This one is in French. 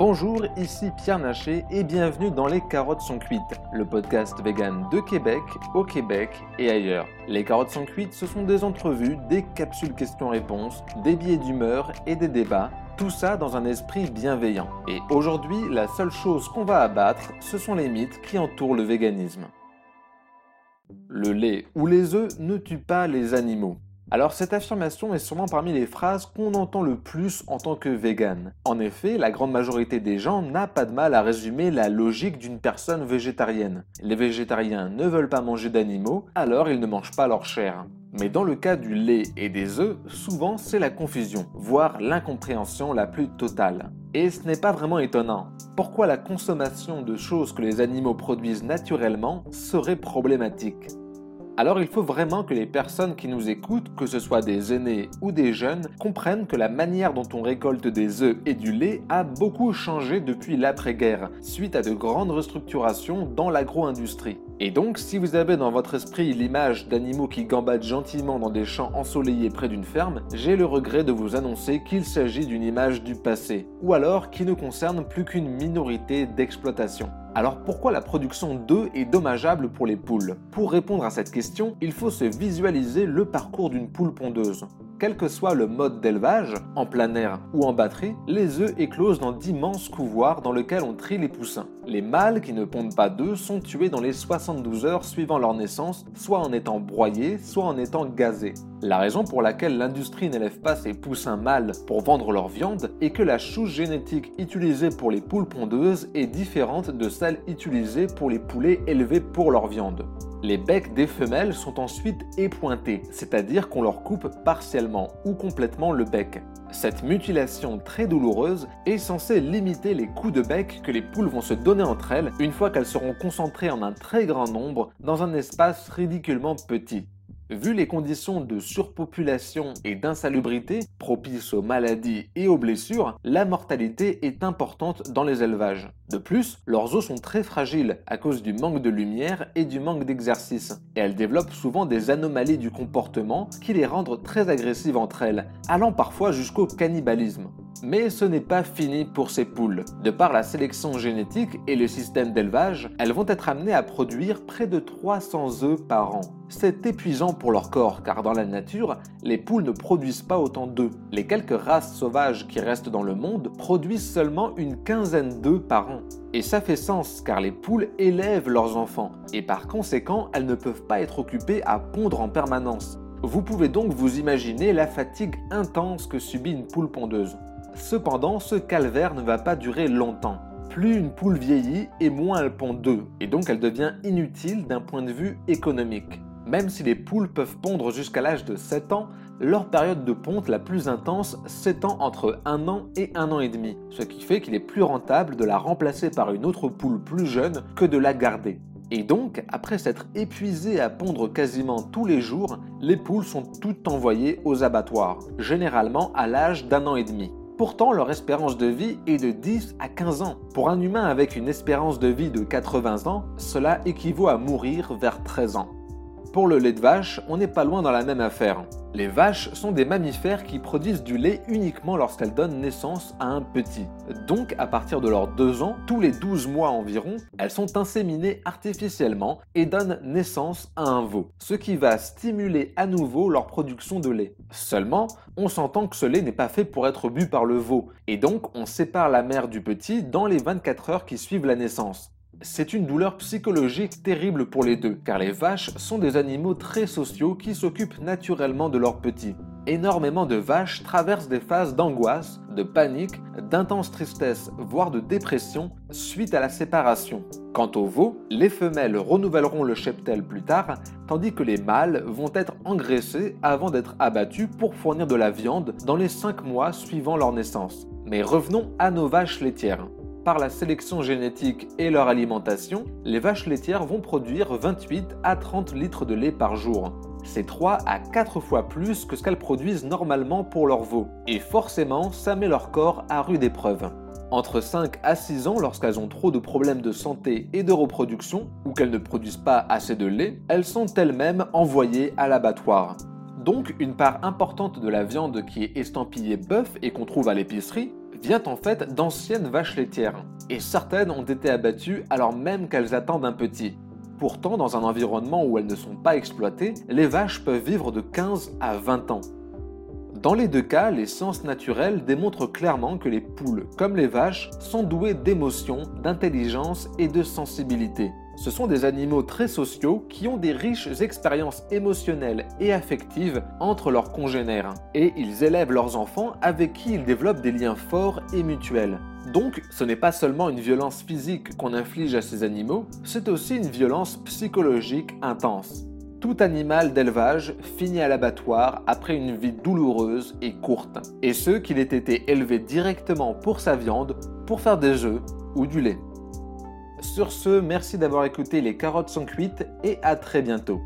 Bonjour, ici Pierre Naché et bienvenue dans Les Carottes sont cuites, le podcast vegan de Québec, au Québec et ailleurs. Les Carottes sont cuites, ce sont des entrevues, des capsules questions-réponses, des billets d'humeur et des débats, tout ça dans un esprit bienveillant. Et aujourd'hui, la seule chose qu'on va abattre, ce sont les mythes qui entourent le véganisme. Le lait ou les œufs ne tuent pas les animaux. Alors cette affirmation est sûrement parmi les phrases qu'on entend le plus en tant que vegan. En effet, la grande majorité des gens n'a pas de mal à résumer la logique d'une personne végétarienne. Les végétariens ne veulent pas manger d'animaux, alors ils ne mangent pas leur chair. Mais dans le cas du lait et des œufs, souvent c'est la confusion, voire l'incompréhension la plus totale. Et ce n'est pas vraiment étonnant. Pourquoi la consommation de choses que les animaux produisent naturellement serait problématique? Alors il faut vraiment que les personnes qui nous écoutent, que ce soit des aînés ou des jeunes, comprennent que la manière dont on récolte des œufs et du lait a beaucoup changé depuis l'après-guerre, suite à de grandes restructurations dans l'agro-industrie. Et donc, si vous avez dans votre esprit l'image d'animaux qui gambadent gentiment dans des champs ensoleillés près d'une ferme, j'ai le regret de vous annoncer qu'il s'agit d'une image du passé, ou alors qui ne concerne plus qu'une minorité d'exploitation. Alors pourquoi la production d'œufs est dommageable pour les poules? Pour répondre à cette question, il faut se visualiser le parcours d'une poule pondeuse. Quel que soit le mode d'élevage, en plein air ou en batterie, les œufs éclosent dans d'immenses couvoirs dans lesquels on trie les poussins. Les mâles qui ne pondent pas d'œufs sont tués dans les 72 heures suivant leur naissance, soit en étant broyés, soit en étant gazés. La raison pour laquelle l'industrie n'élève pas ses poussins mâles pour vendre leur viande est que la chouche génétique utilisée pour les poules pondeuses est différente de celle utilisée pour les poulets élevés pour leur viande. Les becs des femelles sont ensuite épointés, c'est-à-dire qu'on leur coupe partiellement ou complètement le bec. Cette mutilation très douloureuse est censée limiter les coups de bec que les poules vont se donner entre elles une fois qu'elles seront concentrées en un très grand nombre dans un espace ridiculement petit. Vu les conditions de surpopulation et d'insalubrité propices aux maladies et aux blessures, la mortalité est importante dans les élevages. De plus, leurs os sont très fragiles à cause du manque de lumière et du manque d'exercice, et elles développent souvent des anomalies du comportement qui les rendent très agressives entre elles, allant parfois jusqu'au cannibalisme. Mais ce n'est pas fini pour ces poules. De par la sélection génétique et le système d'élevage, elles vont être amenées à produire près de 300 œufs par an. C'est épuisant pour leur corps car dans la nature, les poules ne produisent pas autant d'œufs. Les quelques races sauvages qui restent dans le monde produisent seulement une quinzaine d'œufs par an. Et ça fait sens car les poules élèvent leurs enfants et par conséquent, elles ne peuvent pas être occupées à pondre en permanence. Vous pouvez donc vous imaginer la fatigue intense que subit une poule pondeuse. Cependant, ce calvaire ne va pas durer longtemps. Plus une poule vieillit et moins elle pond d'œufs, et donc elle devient inutile d'un point de vue économique. Même si les poules peuvent pondre jusqu'à l'âge de 7 ans, leur période de ponte la plus intense s'étend entre 1 an et 1 an et demi, ce qui fait qu'il est plus rentable de la remplacer par une autre poule plus jeune que de la garder. Et donc, après s'être épuisées à pondre quasiment tous les jours, les poules sont toutes envoyées aux abattoirs, généralement à l'âge d'un an et demi. Pourtant, leur espérance de vie est de 10 à 15 ans. Pour un humain avec une espérance de vie de 80 ans, cela équivaut à mourir vers 13 ans. Pour le lait de vache, on n'est pas loin dans la même affaire. Les vaches sont des mammifères qui produisent du lait uniquement lorsqu'elles donnent naissance à un petit. Donc à partir de leurs 2 ans, tous les 12 mois environ, elles sont inséminées artificiellement et donnent naissance à un veau, ce qui va stimuler à nouveau leur production de lait. Seulement, on s'entend que ce lait n'est pas fait pour être bu par le veau, et donc on sépare la mère du petit dans les 24 heures qui suivent la naissance. C'est une douleur psychologique terrible pour les deux, car les vaches sont des animaux très sociaux qui s'occupent naturellement de leurs petits. Énormément de vaches traversent des phases d'angoisse, de panique, d'intense tristesse, voire de dépression suite à la séparation. Quant aux veaux, les femelles renouvelleront le cheptel plus tard, tandis que les mâles vont être engraissés avant d'être abattus pour fournir de la viande dans les 5 mois suivant leur naissance. Mais revenons à nos vaches laitières. Par la sélection génétique et leur alimentation, les vaches laitières vont produire 28 à 30 litres de lait par jour. C'est 3 à 4 fois plus que ce qu'elles produisent normalement pour leurs veaux. Et forcément, ça met leur corps à rude épreuve. Entre 5 à 6 ans, lorsqu'elles ont trop de problèmes de santé et de reproduction, ou qu'elles ne produisent pas assez de lait, elles sont elles-mêmes envoyées à l'abattoir. Donc une part importante de la viande qui est estampillée bœuf et qu'on trouve à l'épicerie vient en fait d'anciennes vaches laitières, et certaines ont été abattues alors même qu'elles attendent un petit. Pourtant, dans un environnement où elles ne sont pas exploitées, les vaches peuvent vivre de 15 à 20 ans. Dans les deux cas, les sciences naturelles démontrent clairement que les poules, comme les vaches, sont douées d'émotions, d'intelligence et de sensibilité. Ce sont des animaux très sociaux qui ont des riches expériences émotionnelles et affectives entre leurs congénères, et ils élèvent leurs enfants avec qui ils développent des liens forts et mutuels. Donc, ce n'est pas seulement une violence physique qu'on inflige à ces animaux, c'est aussi une violence psychologique intense. Tout animal d'élevage finit à l'abattoir après une vie douloureuse et courte, et ce qu'il ait été élevé directement pour sa viande, pour faire des œufs ou du lait. Sur ce, merci d'avoir écouté Les carottes sont cuites et à très bientôt.